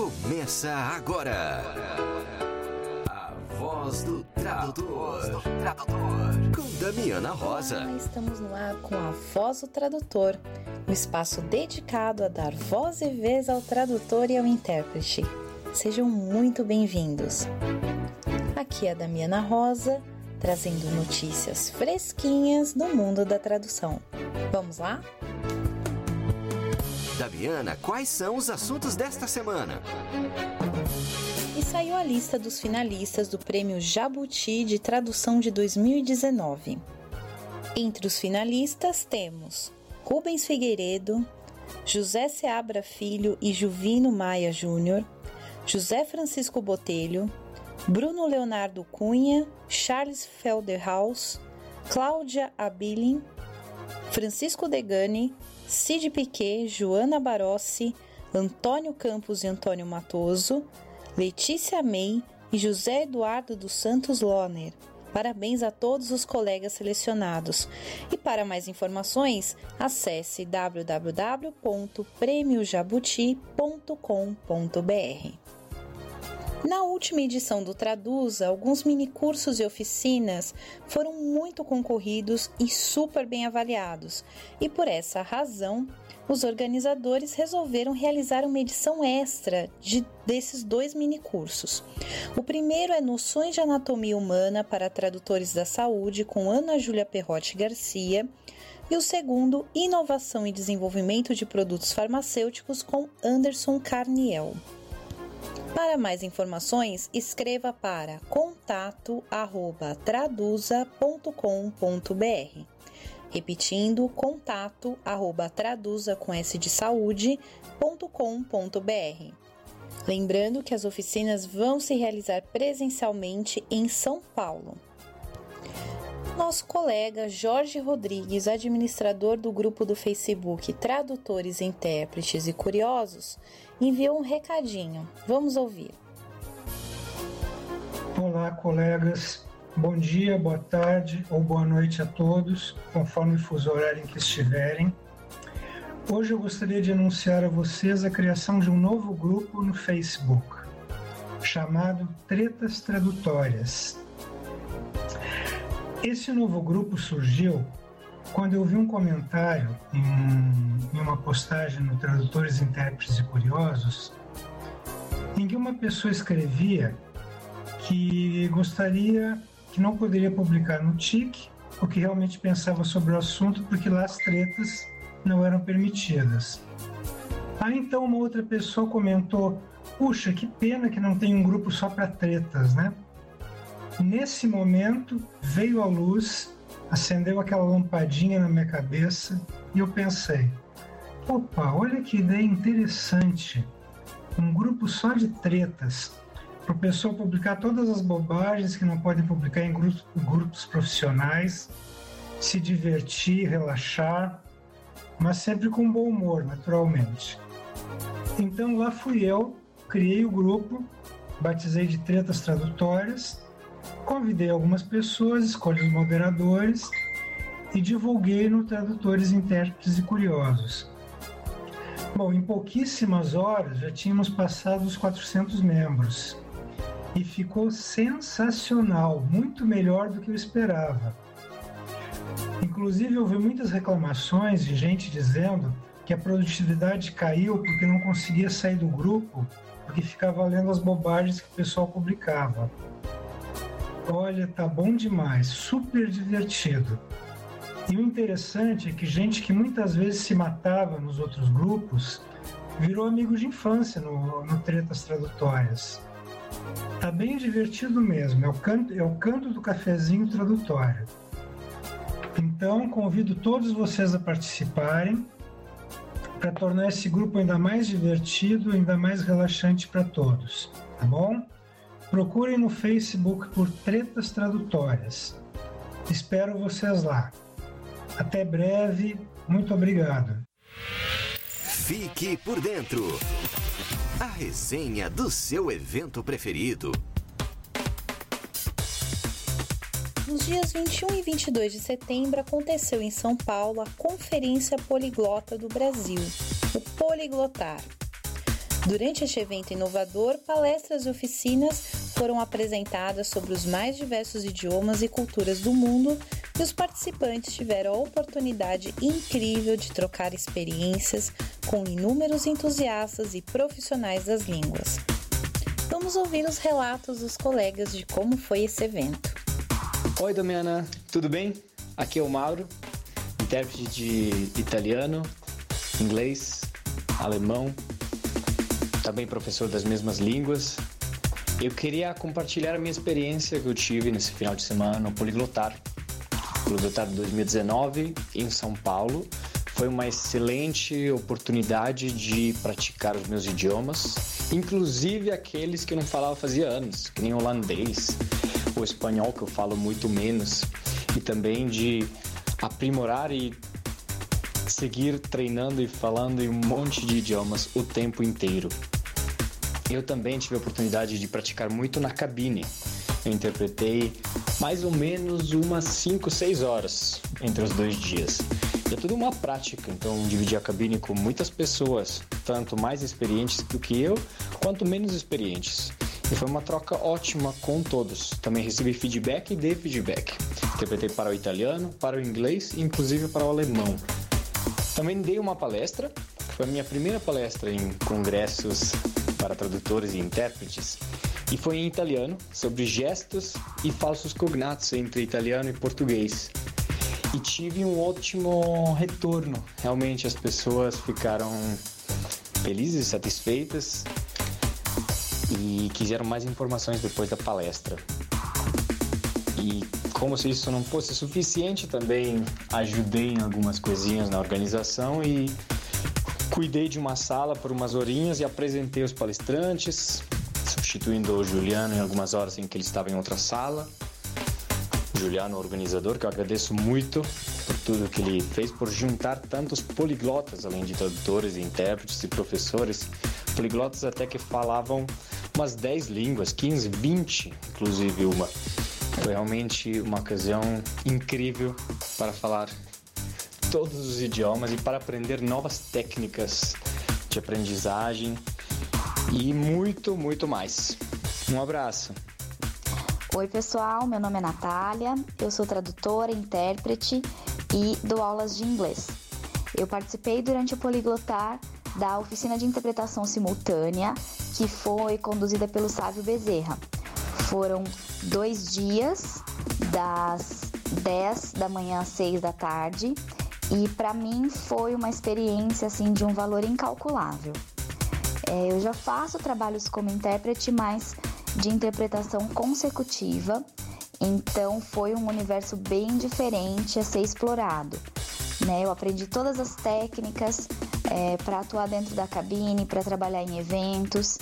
Começa agora. A voz do tradutor. Com Damiana Rosa. Olá, estamos no ar com a Voz do Tradutor, um espaço dedicado a dar voz e vez ao tradutor e ao intérprete. Sejam muito bem-vindos. Aqui é a Damiana Rosa, trazendo notícias fresquinhas do mundo da tradução. Vamos lá? Damiana, quais são os assuntos desta semana? E saiu a lista dos finalistas do Prêmio Jabuti de Tradução de 2019. Entre os finalistas temos Rubens Figueiredo, José Seabra Filho e Juvino Maia Júnior, José Francisco Botelho, Bruno Leonardo Cunha, Charles Felderhaus, Cláudia Abilin, Francisco Degani, Cid Piquet, Joana Barossi, Antônio Campos e Antônio Matoso, Letícia May e José Eduardo dos Santos Loner. Parabéns a todos os colegas selecionados. E para mais informações, acesse www.premiojabuti.com.br. Na última edição do Traduza, alguns minicursos e oficinas foram muito concorridos e super bem avaliados, e por essa razão, os organizadores resolveram realizar uma edição extra de, desses dois minicursos. O primeiro é Noções de Anatomia Humana para Tradutores da Saúde, com Ana Júlia Perrotti Garcia, e o segundo, Inovação e Desenvolvimento de Produtos Farmacêuticos, com Anderson Carniel. Para mais informações, escreva para contato@traduza.com.br. Repetindo, contato arroba traduza com S de saúde.com.br. Lembrando que as oficinas vão se realizar presencialmente em São Paulo. Nosso colega Jorge Rodrigues, administrador do grupo do Facebook Tradutores, Intérpretes e Curiosos, enviou um recadinho. Vamos ouvir. Olá, colegas. Bom dia, boa tarde ou boa noite a todos, conforme o fuso horário em que estiverem. Hoje eu gostaria de anunciar a vocês a criação de um novo grupo no Facebook, chamado Tretas Tradutórias. Esse novo grupo surgiu quando eu vi um comentário em, em uma postagem no Tradutores, Intérpretes e Curiosos, em que uma pessoa escrevia que gostaria, que não poderia publicar no TIC o que realmente pensava sobre o assunto, porque lá as tretas não eram permitidas. Aí então uma outra pessoa comentou: Puxa, que pena que não tem um grupo só para tretas, né? Nesse momento veio à luz acendeu aquela lampadinha na minha cabeça e eu pensei: opa, olha que ideia interessante! Um grupo só de tretas para o pessoal publicar todas as bobagens que não podem publicar em grupos, grupos profissionais, se divertir, relaxar, mas sempre com bom humor, naturalmente. Então lá fui eu, criei o grupo, batizei de Tretas Tradutórias Convidei algumas pessoas, escolhi os moderadores e divulguei no Tradutores, Intérpretes e Curiosos. Bom, em pouquíssimas horas já tínhamos passado os 400 membros e ficou sensacional, muito melhor do que eu esperava. Inclusive, houve muitas reclamações de gente dizendo que a produtividade caiu porque não conseguia sair do grupo, porque ficava lendo as bobagens que o pessoal publicava. Olha, tá bom demais, super divertido. E o interessante é que gente que muitas vezes se matava nos outros grupos virou amigo de infância no, no Tretas Tradutórias. Tá bem divertido mesmo, é o canto, é o canto do cafezinho tradutório. Então, convido todos vocês a participarem para tornar esse grupo ainda mais divertido, ainda mais relaxante para todos, tá bom? Procurem no Facebook por Tretas Tradutórias. Espero vocês lá. Até breve. Muito obrigado. Fique por dentro. A resenha do seu evento preferido. Nos dias 21 e 22 de setembro aconteceu em São Paulo a Conferência Poliglota do Brasil, o Poliglotar Durante este evento inovador, palestras e oficinas foram apresentadas sobre os mais diversos idiomas e culturas do mundo e os participantes tiveram a oportunidade incrível de trocar experiências com inúmeros entusiastas e profissionais das línguas. Vamos ouvir os relatos dos colegas de como foi esse evento. Oi, Damiana, tudo bem? Aqui é o Mauro, intérprete de italiano, inglês, alemão, também professor das mesmas línguas. Eu queria compartilhar a minha experiência que eu tive nesse final de semana no Poliglotar. Poliglotar 2019 em São Paulo. Foi uma excelente oportunidade de praticar os meus idiomas, inclusive aqueles que eu não falava fazia anos, que nem holandês ou espanhol, que eu falo muito menos, e também de aprimorar e seguir treinando e falando em um monte de idiomas o tempo inteiro. Eu também tive a oportunidade de praticar muito na cabine. Eu interpretei mais ou menos umas 5, 6 horas entre os dois dias. E é tudo uma prática, então dividi a cabine com muitas pessoas, tanto mais experientes do que eu, quanto menos experientes. E foi uma troca ótima com todos. Também recebi feedback e dei feedback. Interpretei para o italiano, para o inglês e inclusive para o alemão. Também dei uma palestra, foi a minha primeira palestra em congressos para tradutores e intérpretes, e foi em italiano, sobre gestos e falsos cognatos entre italiano e português. E tive um ótimo retorno. Realmente as pessoas ficaram felizes, satisfeitas e quiseram mais informações depois da palestra. E como se isso não fosse suficiente, também ajudei em algumas coisinhas na organização e cuidei de uma sala por umas horinhas e apresentei os palestrantes, substituindo o Juliano em algumas horas em que ele estava em outra sala. Juliano, organizador, que eu agradeço muito por tudo que ele fez, por juntar tantos poliglotas, além de tradutores, intérpretes e professores, poliglotas até que falavam umas 10 línguas, 15, 20, inclusive uma. Foi realmente uma ocasião incrível para falar todos os idiomas e para aprender novas técnicas de aprendizagem e muito, muito mais. Um abraço. Oi, pessoal, meu nome é Natália, eu sou tradutora, intérprete e dou aulas de inglês. Eu participei durante o Poliglotar da oficina de interpretação simultânea que foi conduzida pelo Sávio Bezerra. Foram dois dias, das 10 da manhã às 6 da tarde, e para mim foi uma experiência assim de um valor incalculável. É, eu já faço trabalhos como intérprete, mas de interpretação consecutiva, então foi um universo bem diferente a ser explorado. Né? Eu aprendi todas as técnicas é, para atuar dentro da cabine, para trabalhar em eventos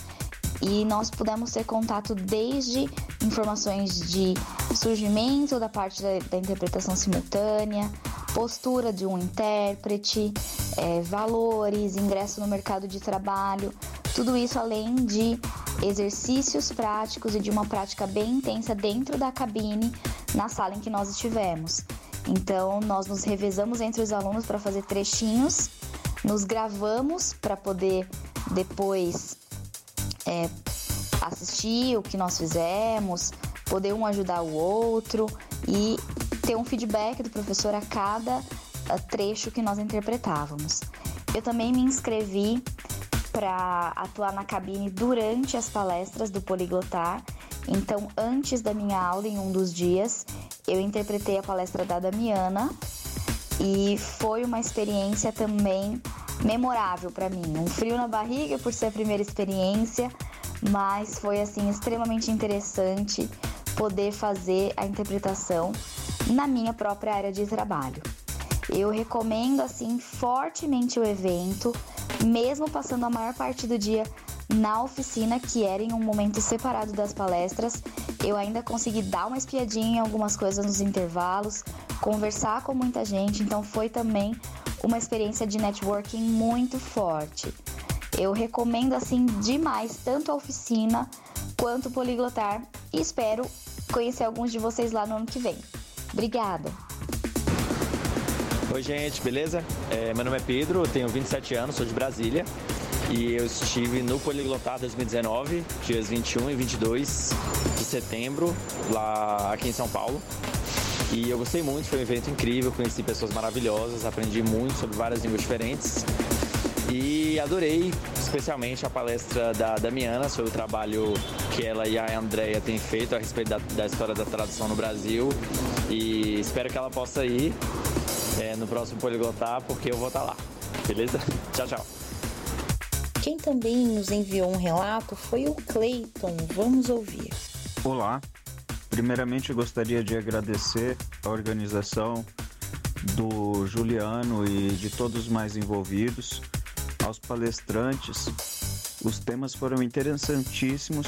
e nós pudemos ter contato desde informações de surgimento da parte da, da interpretação simultânea, postura de um intérprete, é, valores, ingresso no mercado de trabalho, tudo isso além de exercícios práticos e de uma prática bem intensa dentro da cabine na sala em que nós estivemos. Então, nós nos revezamos entre os alunos para fazer trechinhos, nos gravamos para poder depois é, assistir o que nós fizemos, poder um ajudar o outro e ter um feedback do professor a cada trecho que nós interpretávamos. Eu também me inscrevi para atuar na cabine durante as palestras do Poliglotar. Então, antes da minha aula, em um dos dias, eu interpretei a palestra da Damiana e foi uma experiência também memorável para mim. Um frio na barriga por ser a primeira experiência, mas foi assim extremamente interessante poder fazer a interpretação na minha própria área de trabalho. Eu recomendo assim fortemente o evento, mesmo passando a maior parte do dia na oficina, que era em um momento separado das palestras, eu ainda consegui dar uma espiadinha em algumas coisas nos intervalos, conversar com muita gente, então foi também uma experiência de networking muito forte. Eu recomendo assim demais tanto a oficina quanto o Poliglotar e espero conhecer alguns de vocês lá no ano que vem. Obrigada! Oi, gente, beleza? É, meu nome é Pedro, tenho 27 anos, sou de Brasília. e eu estive no Poliglotar 2019, dias 21 e 22 de setembro, lá aqui em São Paulo. E eu gostei muito, foi um evento incrível, conheci pessoas maravilhosas, aprendi muito sobre várias línguas diferentes. E adorei especialmente a palestra da Damiana sobre o trabalho que ela e a Andrea têm feito a respeito da, da história da tradução no Brasil. E espero que ela possa ir é, no próximo Poliglotar, porque eu vou estar lá. Beleza? Tchau, tchau. Quem também nos enviou um relato foi o Clayton. Vamos ouvir. Olá. Primeiramente, gostaria de agradecer a organização do Juliano e de todos os mais envolvidos, aos palestrantes. Os temas foram interessantíssimos.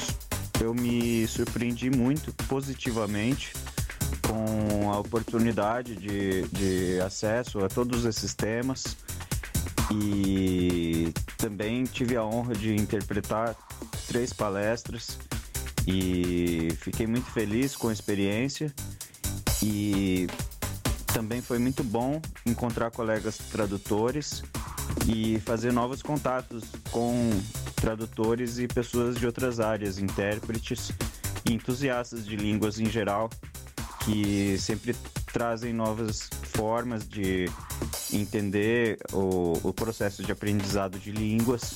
Eu me surpreendi muito positivamente com a oportunidade de, de acesso a todos esses temas e também tive a honra de interpretar três palestras e fiquei muito feliz com a experiência e também foi muito bom encontrar colegas tradutores e fazer novos contatos com tradutores e pessoas de outras áreas, intérpretes e entusiastas de línguas em geral, que sempre trazem novas formas de entender o, o processo de aprendizado de línguas.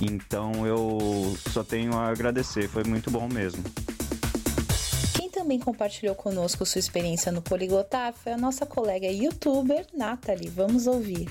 Então eu só tenho a agradecer, foi muito bom mesmo. Quem também compartilhou conosco sua experiência no Poliglotar foi a nossa colega youtuber Nathalie. Vamos ouvir.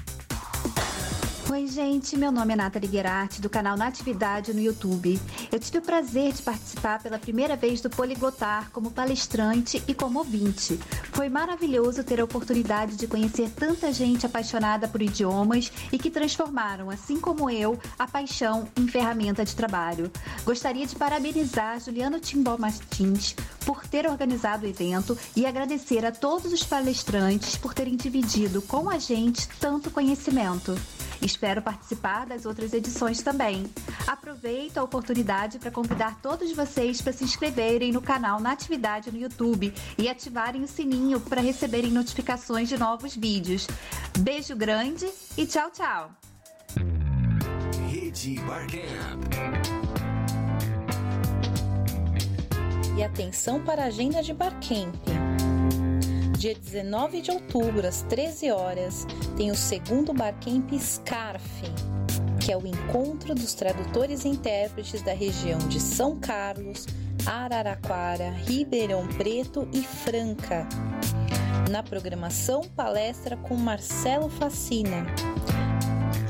Oi, gente, meu nome é Nathalie Guerati, do canal Natividade no YouTube. Eu tive o prazer de participar pela primeira vez do Poliglotar como palestrante e como ouvinte. Foi maravilhoso ter a oportunidade de conhecer tanta gente apaixonada por idiomas e que transformaram, assim como eu, a paixão em ferramenta de trabalho. Gostaria de parabenizar Juliano Timbó Martins por ter organizado o evento e agradecer a todos os palestrantes por terem dividido com a gente tanto conhecimento. Espero participar das outras edições também. Aproveito a oportunidade para convidar todos vocês para se inscreverem no canal Natividade no YouTube e ativarem o sininho para receberem notificações de novos vídeos. Beijo grande e tchau, tchau! Rede Barcamp. E atenção para a agenda de Barcamp. Dia 19 de outubro, às 13 horas, tem o segundo Barcamp Scarf, que é o encontro dos tradutores e intérpretes da região de São Carlos, Araraquara, Ribeirão Preto e Franca. Na programação, palestra com Marcelo Facina.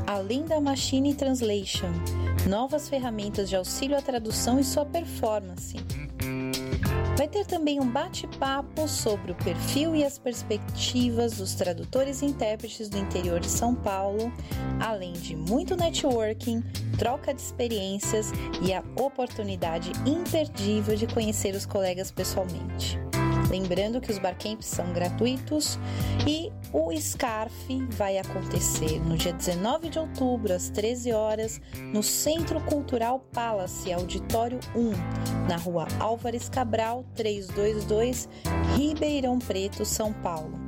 Além da Machine Translation, novas ferramentas de auxílio à tradução e sua performance. Vai ter também um bate-papo sobre o perfil e as perspectivas dos tradutores e intérpretes do interior de São Paulo, além de muito networking, troca de experiências e a oportunidade imperdível de conhecer os colegas pessoalmente. Lembrando que os barcamps são gratuitos e o SCARF vai acontecer no dia 19 de outubro, às 13 horas, no Centro Cultural Palace, Auditório 1, na rua Álvares Cabral, 322, Ribeirão Preto, São Paulo.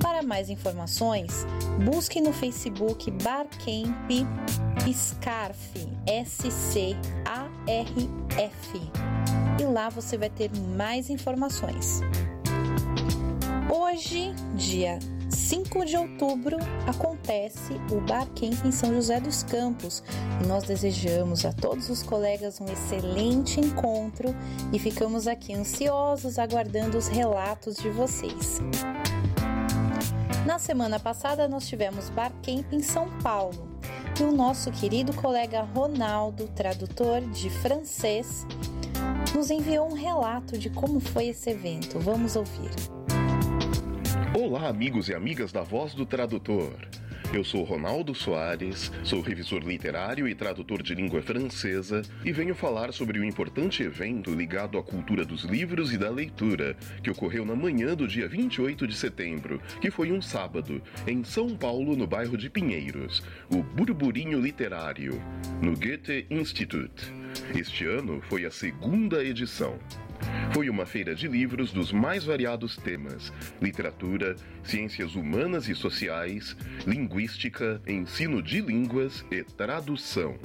Para mais informações, busque no Facebook Barcamp SCARF, S-C-A-R-F e lá você vai ter mais informações. Hoje, dia 5 de outubro, acontece o Barcamp em São José dos Campos e nós desejamos a todos os colegas um excelente encontro e ficamos aqui ansiosos aguardando os relatos de vocês. Na semana passada nós tivemos Barcamp em São Paulo e o nosso querido colega Ronaldo, tradutor de francês, nos enviou um relato de como foi esse evento. Vamos ouvir. Olá, amigos e amigas da Voz do Tradutor. Eu sou Ronaldo Soares, sou revisor literário e tradutor de língua francesa e venho falar sobre o importante evento ligado à cultura dos livros e da leitura, que ocorreu na manhã do dia 28 de setembro, que foi um sábado, em São Paulo, no bairro de Pinheiros, o Burburinho Literário, no Goethe Institut. Este ano foi a segunda edição. Foi uma feira de livros dos mais variados temas: literatura, ciências humanas e sociais, linguística, ensino de línguas e tradução.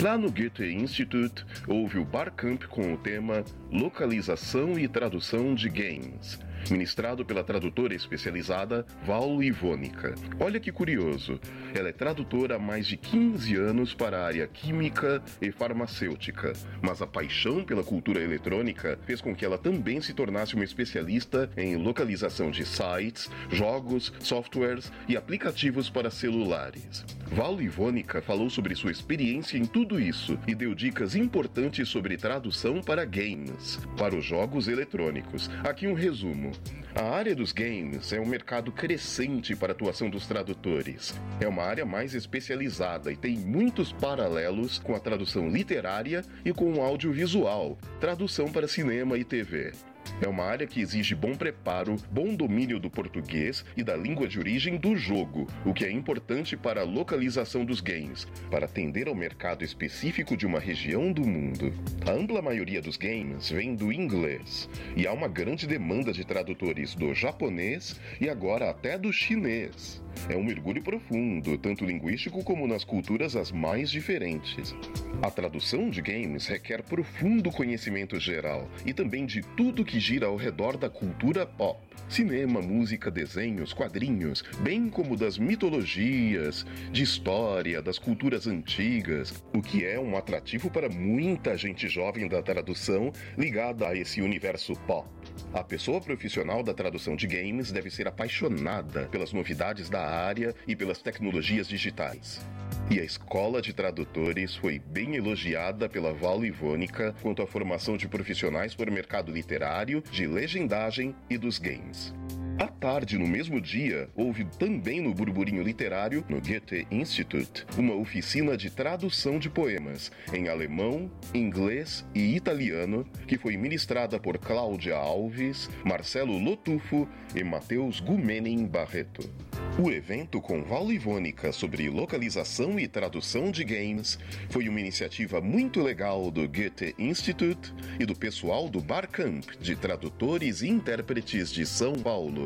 Lá no Goethe Institute, houve o Barcamp com o tema Localização e Tradução de Games ministrado pela tradutora especializada Val Ivônica. Olha que curioso, ela é tradutora há mais de 15 anos para a área química e farmacêutica, mas a paixão pela cultura eletrônica fez com que ela também se tornasse uma especialista em localização de sites, jogos, softwares e aplicativos para celulares. Val Ivônica falou sobre sua experiência em tudo isso e deu dicas importantes sobre tradução para games, para os jogos eletrônicos. Aqui um resumo. A área dos games é um mercado crescente para a atuação dos tradutores. É uma área mais especializada e tem muitos paralelos com a tradução literária e com o audiovisual, tradução para cinema e TV. É uma área que exige bom preparo, bom domínio do português e da língua de origem do jogo, o que é importante para a localização dos games, para atender ao mercado específico de uma região do mundo. A ampla maioria dos games vem do inglês, e há uma grande demanda de tradutores do japonês e agora até do chinês. É um mergulho profundo, tanto linguístico como nas culturas as mais diferentes. A tradução de games requer profundo conhecimento geral e também de tudo que gira ao redor da cultura pop. Cinema, música, desenhos, quadrinhos, bem como das mitologias, de história, das culturas antigas, o que é um atrativo para muita gente jovem da tradução ligada a esse universo pop. A pessoa profissional da tradução de games deve ser apaixonada pelas novidades da área e pelas tecnologias digitais. E a escola de tradutores foi bem elogiada pela Val Ivônica quanto à formação de profissionais para o mercado literário, de legendagem e dos games. À tarde, no mesmo dia, houve também no Burburinho Literário, no Goethe Institute, uma oficina de tradução de poemas em alemão, inglês e italiano, que foi ministrada por Cláudia Alves, Marcelo Lotufo e Matheus Gumenin Barreto. O evento com Val Ivônica sobre localização e tradução de games foi uma iniciativa muito legal do Goethe Institute e do pessoal do Barcamp de tradutores e intérpretes de São Paulo.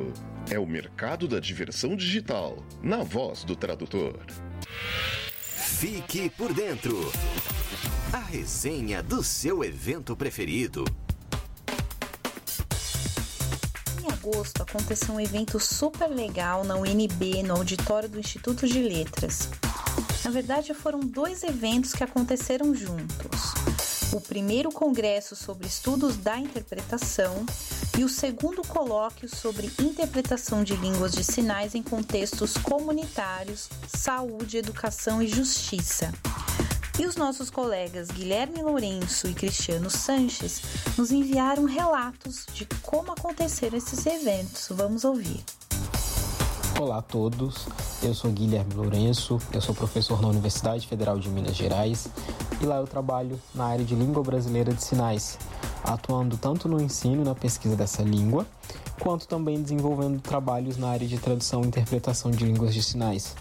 É o mercado da diversão digital, na voz do tradutor. Fique por dentro. A resenha do seu evento preferido. Em agosto aconteceu um evento super legal na UNB, no auditório do Instituto de Letras. Na verdade, foram dois eventos que aconteceram juntos. O primeiro congresso sobre estudos da interpretação e o segundo colóquio sobre interpretação de línguas de sinais em contextos comunitários, saúde, educação e justiça. E os nossos colegas Guilherme Lourenço e Cristiano Sanches nos enviaram relatos de como aconteceram esses eventos. Vamos ouvir. Olá a todos, eu sou Guilherme Lourenço, eu sou professor na Universidade Federal de Minas Gerais e lá eu trabalho na área de língua brasileira de sinais, atuando tanto no ensino e na pesquisa dessa língua, quanto também desenvolvendo trabalhos na área de tradução e interpretação de línguas de sinais.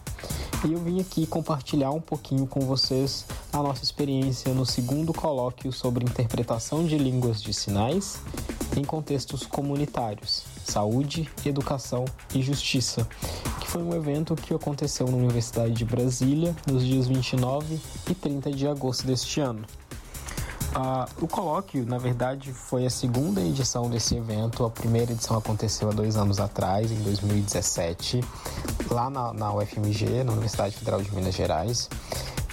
E eu vim aqui compartilhar um pouquinho com vocês a nossa experiência no segundo colóquio sobre interpretação de línguas de sinais em contextos comunitários, saúde, educação e justiça, que foi um evento que aconteceu na Universidade de Brasília nos dias 29 e 30 de agosto deste ano. Uh, o colóquio, na verdade, foi a segunda edição desse evento. A primeira edição aconteceu há dois anos atrás, em 2017, lá na, na UFMG, na Universidade Federal de Minas Gerais.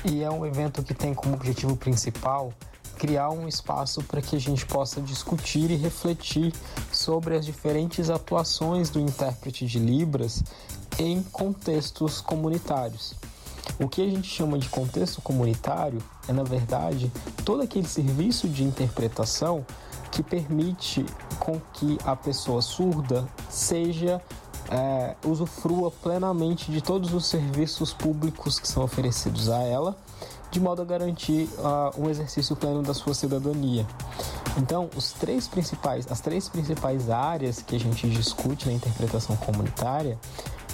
E é um evento que tem como objetivo principal criar um espaço para que a gente possa discutir e refletir sobre as diferentes atuações do intérprete de Libras em contextos comunitários. O que a gente chama de contexto comunitário é, na verdade, todo aquele serviço de interpretação que permite com que a pessoa surda seja é, usufrua plenamente de todos os serviços públicos que são oferecidos a ela, de modo a garantir uh, um exercício pleno da sua cidadania. Então, os três principais, as três principais áreas que a gente discute na interpretação comunitária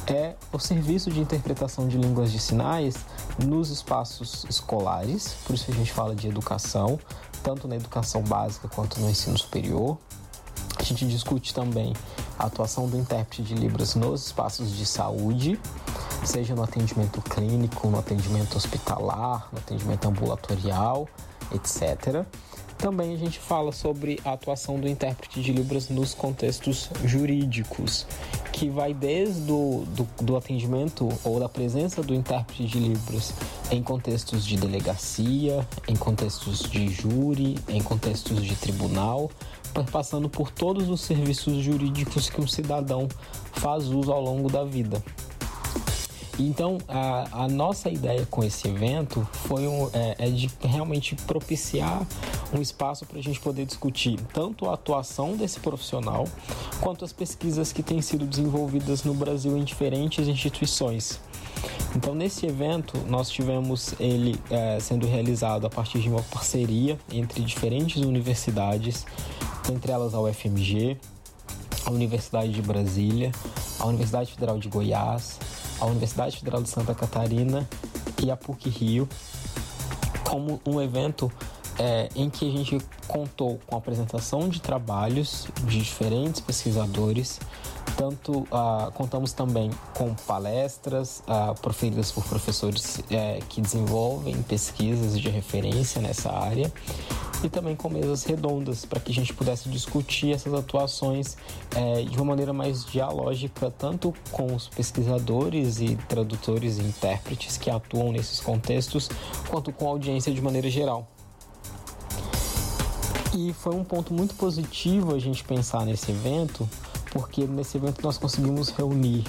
é o serviço de interpretação de línguas de sinais nos espaços escolares, por isso a gente fala de educação, tanto na educação básica quanto no ensino superior. A gente discute também a atuação do intérprete de Libras nos espaços de saúde, seja no atendimento clínico, no atendimento hospitalar, no atendimento ambulatorial, etc. Também a gente fala sobre a atuação do intérprete de Libras nos contextos jurídicos, que vai desde o do, do atendimento ou da presença do intérprete de Libras em contextos de delegacia, em contextos de júri, em contextos de tribunal, passando por todos os serviços jurídicos que um cidadão faz uso ao longo da vida. Então, a, a nossa ideia com esse evento foi um, é, é de realmente propiciar um espaço para a gente poder discutir tanto a atuação desse profissional quanto as pesquisas que têm sido desenvolvidas no Brasil em diferentes instituições. Então, nesse evento, nós tivemos ele é, sendo realizado a partir de uma parceria entre diferentes universidades, entre elas a UFMG, a Universidade de Brasília, a Universidade Federal de Goiás, a Universidade Federal de Santa Catarina e a PUC Rio, como um evento é, em que a gente contou com a apresentação de trabalhos de diferentes pesquisadores, tanto uh, contamos também com palestras uh, proferidas por professores uh, que desenvolvem pesquisas de referência nessa área e também com mesas redondas para que a gente pudesse discutir essas atuações é, de uma maneira mais dialógica, tanto com os pesquisadores e tradutores e intérpretes que atuam nesses contextos, quanto com a audiência de maneira geral. E foi um ponto muito positivo a gente pensar nesse evento, porque nesse evento nós conseguimos reunir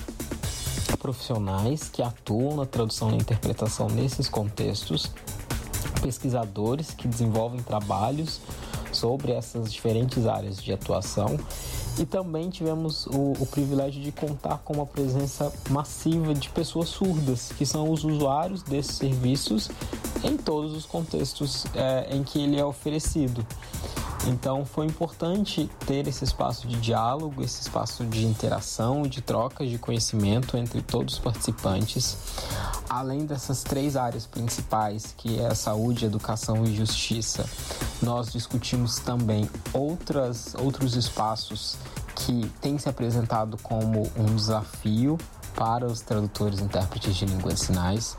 profissionais que atuam na tradução e interpretação nesses contextos pesquisadores que desenvolvem trabalhos sobre essas diferentes áreas de atuação e também tivemos o, o, privilégio de contar com uma presença massiva de pessoas surdas, que são os usuários desses serviços em todos os contextos é, em que ele é oferecido. Então foi importante ter esse espaço de diálogo, esse espaço de interação e de troca de conhecimento entre todos os participantes. Além dessas três áreas principais, que é a saúde, educação e justiça, nós discutimos também outras, outros espaços que têm se apresentado como um desafio para os tradutores e intérpretes de língua de sinais.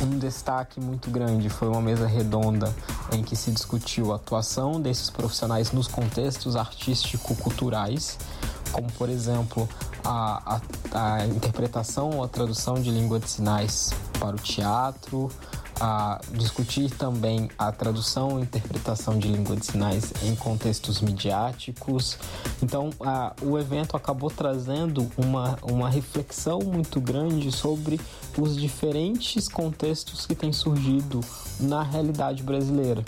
Um destaque muito grande foi uma mesa redonda em que se discutiu a atuação desses profissionais nos contextos artístico-culturais, como por exemplo a, a, a interpretação ou a tradução de língua de sinais para o teatro, a discutir também a tradução e interpretação de língua de sinais em contextos midiáticos. Então, a, o evento acabou trazendo uma, uma reflexão muito grande sobre os diferentes contextos que têm surgido na realidade brasileira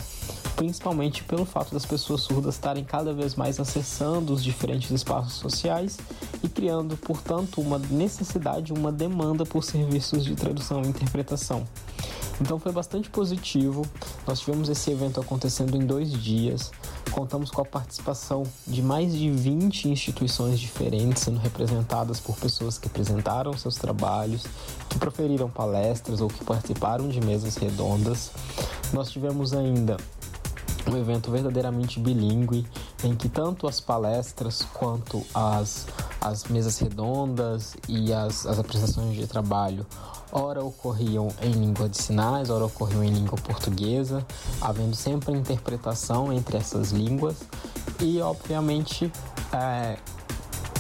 principalmente pelo fato das pessoas surdas estarem cada vez mais acessando os diferentes espaços sociais e criando, portanto, uma necessidade, uma demanda por serviços de tradução e interpretação. Então foi bastante positivo. Nós tivemos esse evento acontecendo em dois dias. Contamos com a participação de mais de 20 instituições diferentes, sendo representadas por pessoas que apresentaram seus trabalhos, que proferiram palestras ou que participaram de mesas redondas. Nós tivemos ainda um evento verdadeiramente bilíngue, em que tanto as palestras quanto as, as mesas redondas e as, as apresentações de trabalho. Ora ocorriam em língua de sinais, ora ocorriam em língua portuguesa, havendo sempre interpretação entre essas línguas e, obviamente, é,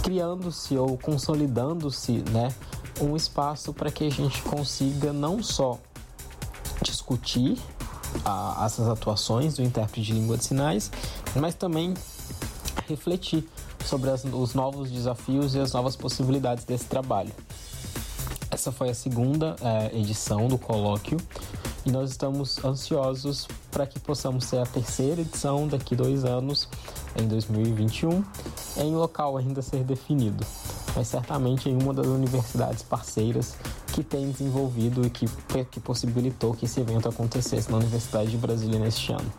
criando-se ou consolidando-se né, um espaço para que a gente consiga não só discutir a, essas atuações do intérprete de língua de sinais, mas também refletir sobre as, os novos desafios e as novas possibilidades desse trabalho. Essa foi a segunda é, edição do colóquio e nós estamos ansiosos para que possamos ter a terceira edição daqui dois anos, em 2021, em local ainda a ser definido, mas certamente em uma das universidades parceiras que tem desenvolvido e que, que possibilitou que esse evento acontecesse na Universidade de Brasília neste ano.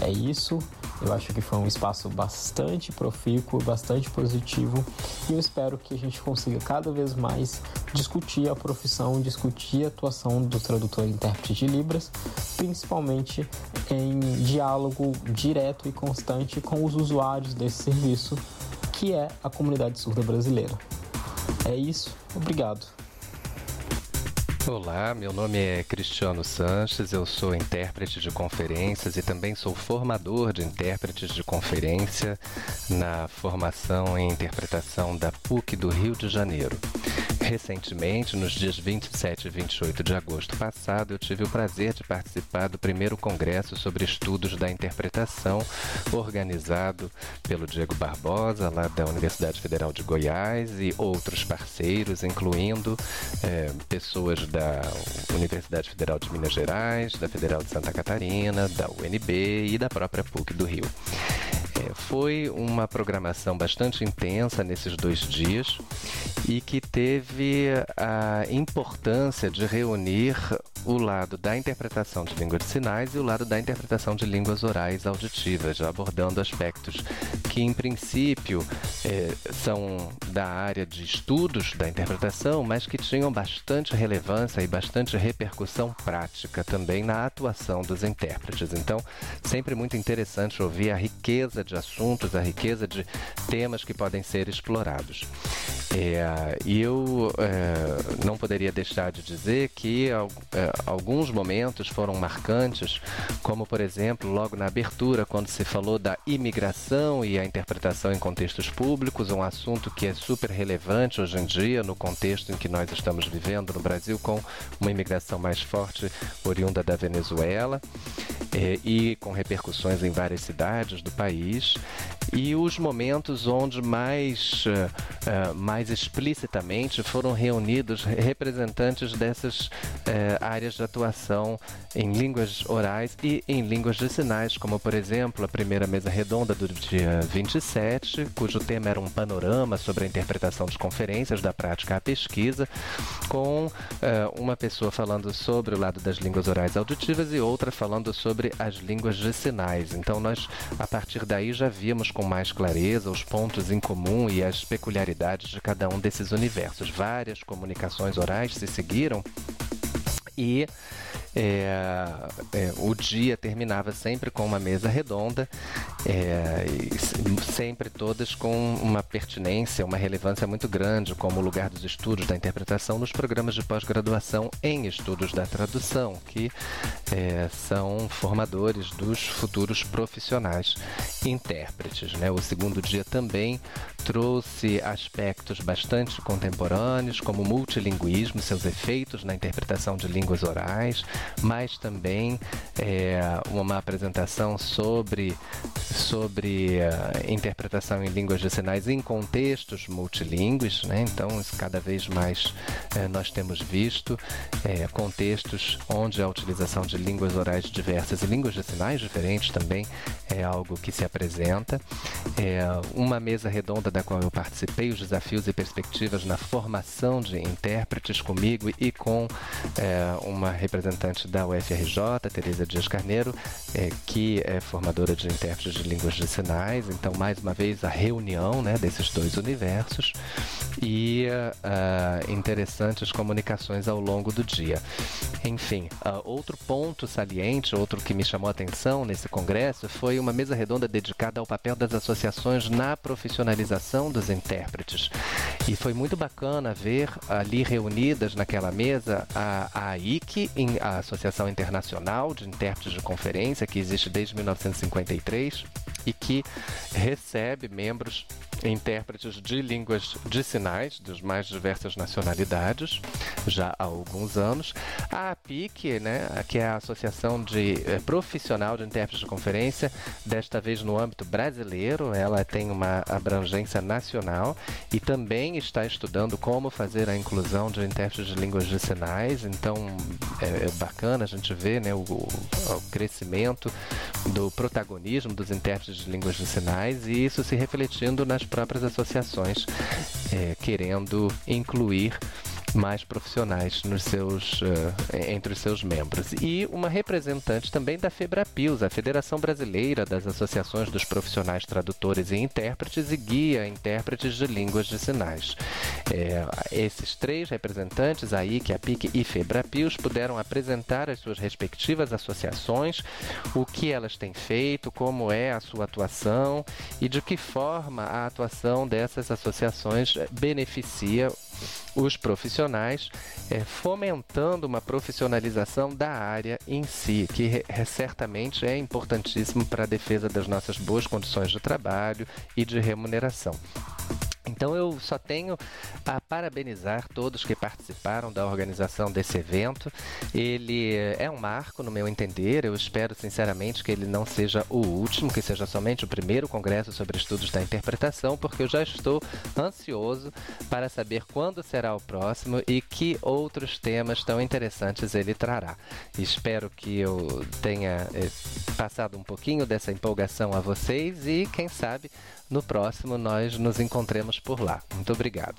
É isso, Eu acho que foi um espaço bastante profícuo, bastante positivo e eu espero que a gente consiga cada vez mais discutir a profissão, discutir a atuação do tradutor e intérprete de Libras, principalmente em diálogo direto e constante com os usuários desse serviço, que é a comunidade surda brasileira. É isso, obrigado. Olá, meu nome é Cristiano Sanches, eu sou intérprete de conferências e também sou formador de intérpretes de conferência na formação em interpretação da PUC do Rio de Janeiro. Recentemente, nos dias 27 e 28 de agosto passado, eu tive o prazer de participar do primeiro congresso sobre estudos da interpretação, organizado pelo Diego Barbosa, lá da Universidade Federal de Goiás, e outros parceiros, incluindo é, pessoas da Universidade Federal de Minas Gerais, da Federal de Santa Catarina, da UNB e da própria PUC do Rio. É, foi uma programação bastante intensa nesses dois dias e que teve a importância de reunir o lado da interpretação de língua de sinais e o lado da interpretação de línguas orais auditivas, abordando aspectos que, em princípio, é, são da área de estudos da interpretação, mas que tinham bastante relevância e bastante repercussão prática também na atuação dos intérpretes. Então, sempre muito interessante ouvir a riqueza de assuntos, a riqueza de temas que podem ser explorados. É, e eu é, não poderia deixar de dizer que é, alguns momentos foram marcantes, como por exemplo, logo na abertura, quando se falou da imigração e a interpretação em contextos públicos, um assunto que é super relevante hoje em dia, no contexto em que nós estamos vivendo no Brasil, com uma imigração mais forte oriunda da Venezuela é, e com repercussões em várias cidades do país, e os momentos onde mais, uh, mais explicitamente foram reunidos representantes dessas uh, áreas de atuação em línguas orais e em línguas de sinais, como por exemplo a primeira mesa redonda do dia 27, cujo tema era um panorama sobre a interpretação de conferências da prática à pesquisa, com uh, uma pessoa falando sobre o lado das línguas orais auditivas e outra falando sobre as línguas de sinais. Então nós a partir daí já víamos com mais clareza os pontos em comum e as peculiaridades de cada um desses universos. Várias comunicações orais se seguiram e é, é, o dia terminava sempre com uma mesa redonda, é, sempre todas com uma pertinência, uma relevância muito grande, como o lugar dos estudos da interpretação nos programas de pós-graduação em estudos da tradução, que é, são formadores dos futuros profissionais intérpretes. Né? O segundo dia também trouxe aspectos bastante contemporâneos, como o multilinguismo, seus efeitos na interpretação de línguas orais, mas também é, uma apresentação sobre, sobre uh, interpretação em línguas de sinais em contextos multilingües. Né? Então, cada vez mais é, nós temos visto é, contextos onde a utilização de línguas orais diversas e línguas de sinais diferentes também é algo que se apresenta. É, uma mesa redonda da qual eu participei, os desafios e perspectivas na formação de intérpretes comigo e com é, uma representante da UFRJ, Tereza Dias Carneiro, é, que é formadora de intérpretes de línguas de sinais. Então, mais uma vez, a reunião né, desses dois universos e uh, interessantes comunicações ao longo do dia. Enfim, uh, outro ponto saliente, outro que me chamou a atenção nesse congresso foi uma mesa redonda dedicada ao papel das associações na profissionalização dos intérpretes. E foi muito bacana ver ali reunidas naquela mesa a, a AIC, a Associação Internacional de Intérpretes de Conferência, que existe desde 1953 e que recebe membros intérpretes de línguas de sinais dos mais diversas nacionalidades já há alguns anos. A APIC, né, que é a Associação de é, Profissional de Intérpretes de Conferência, desta vez no âmbito brasileiro, ela tem uma abrangência nacional e também está estudando como fazer a inclusão de intérpretes de línguas de sinais. Então é, é bacana a gente ver né, o, o crescimento do protagonismo dos intérpretes de línguas de sinais e isso se refletindo nas próprias associações é, querendo incluir mais profissionais nos seus, uh, entre os seus membros. E uma representante também da FEBRAPILS, a Federação Brasileira das Associações dos Profissionais Tradutores e Intérpretes e Guia Intérpretes de Línguas de Sinais. É, esses três representantes, a IC, a PIC e FEBRAPILS, puderam apresentar as suas respectivas associações, o que elas têm feito, como é a sua atuação e de que forma a atuação dessas associações beneficia os profissionais, é, fomentando uma profissionalização da área em si, que certamente é importantíssimo para a defesa das nossas boas condições de trabalho e de remuneração. Então eu só tenho a parabenizar todos que participaram da organização desse evento. Ele é um marco, no meu entender. Eu espero sinceramente que ele não seja o último, que seja somente o primeiro congresso sobre estudos da interpretação, porque eu já estou ansioso para saber quando será o próximo e que outros temas tão interessantes ele trará. Espero que eu tenha eh, passado um pouquinho dessa empolgação a vocês e, quem sabe, no próximo nós nos encontremos por lá. Muito obrigado.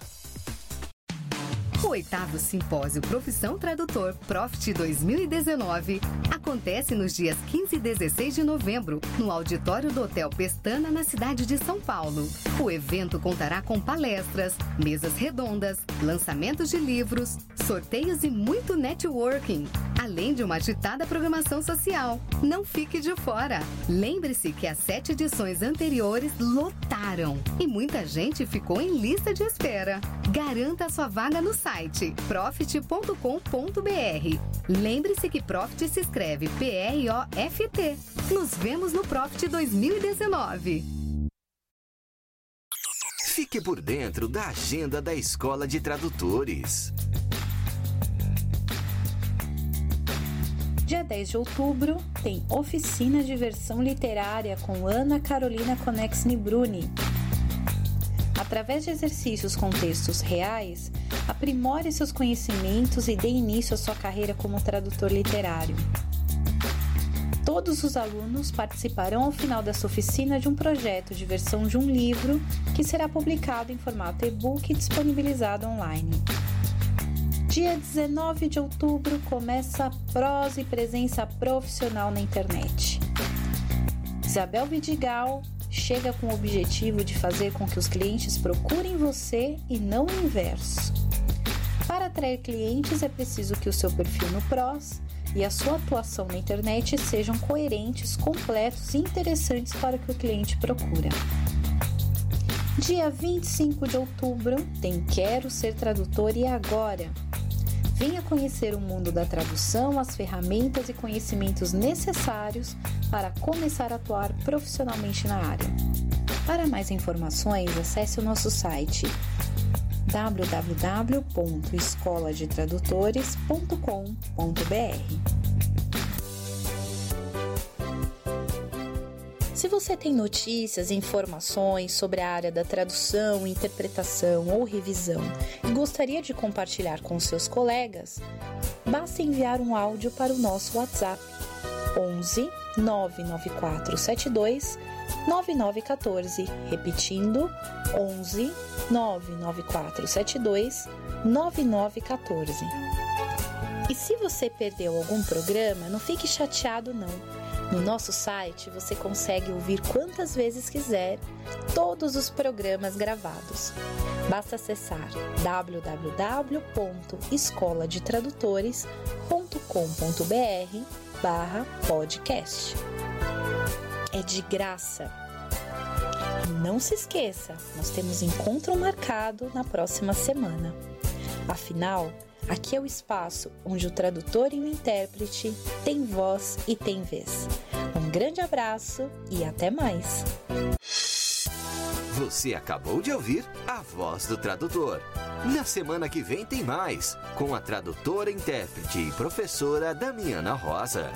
O oitavo Simpósio Profissão Tradutor Profit 2019 acontece nos dias 15 e 16 de novembro, no auditório do Hotel Pestana, na cidade de São Paulo. O evento contará com palestras, mesas redondas, lançamentos de livros, sorteios e muito networking, além de uma agitada programação social. Não fique de fora! Lembre-se que as sete edições anteriores lotaram e muita gente ficou em lista de espera. Garanta sua vaga no site profit.com.br. Lembre-se que Profit se escreve P-R-O-F-T. Nos vemos no Profit 2019. Fique por dentro da agenda da Escola de Tradutores. Dia 10 de outubro tem oficina de versão literária com Ana Carolina Conexni Bruni. Através de exercícios com textos reais, aprimore seus conhecimentos e dê início à sua carreira como tradutor literário. Todos os alunos participarão ao final dessa oficina de um projeto de versão de um livro que será publicado em formato e-book e disponibilizado online. Dia 19 de outubro começa a prosa e presença profissional na internet. Isabel Vidigal chega com o objetivo de fazer com que os clientes procurem você e não o inverso. Para atrair clientes é preciso que o seu perfil no PROS e a sua atuação na internet sejam coerentes, completos e interessantes para o que o cliente procura. Dia 25 de outubro tem Quero Ser Tradutor e Agora. Venha conhecer o mundo da tradução, as ferramentas e conhecimentos necessários para começar a atuar profissionalmente na área. Para mais informações, acesse o nosso site www.escoladetradutores.com.br. Se você tem notícias informações sobre a área da tradução, interpretação ou revisão e gostaria de compartilhar com seus colegas, basta enviar um áudio para o nosso WhatsApp 11 99472 9914, repetindo 11 99472 9914. E se você perdeu algum programa, não fique chateado não no nosso site você consegue ouvir quantas vezes quiser todos os programas gravados. Basta acessar www.escoladetradutores.com.br barra podcast. É de graça. E não se esqueça, nós temos encontro marcado na próxima semana. Afinal, Aqui é o espaço onde o tradutor e o intérprete têm voz e têm vez. Um grande abraço e até mais! Você acabou de ouvir a voz do tradutor. Na semana que vem tem mais, com a tradutora, intérprete e professora Damiana Rosa.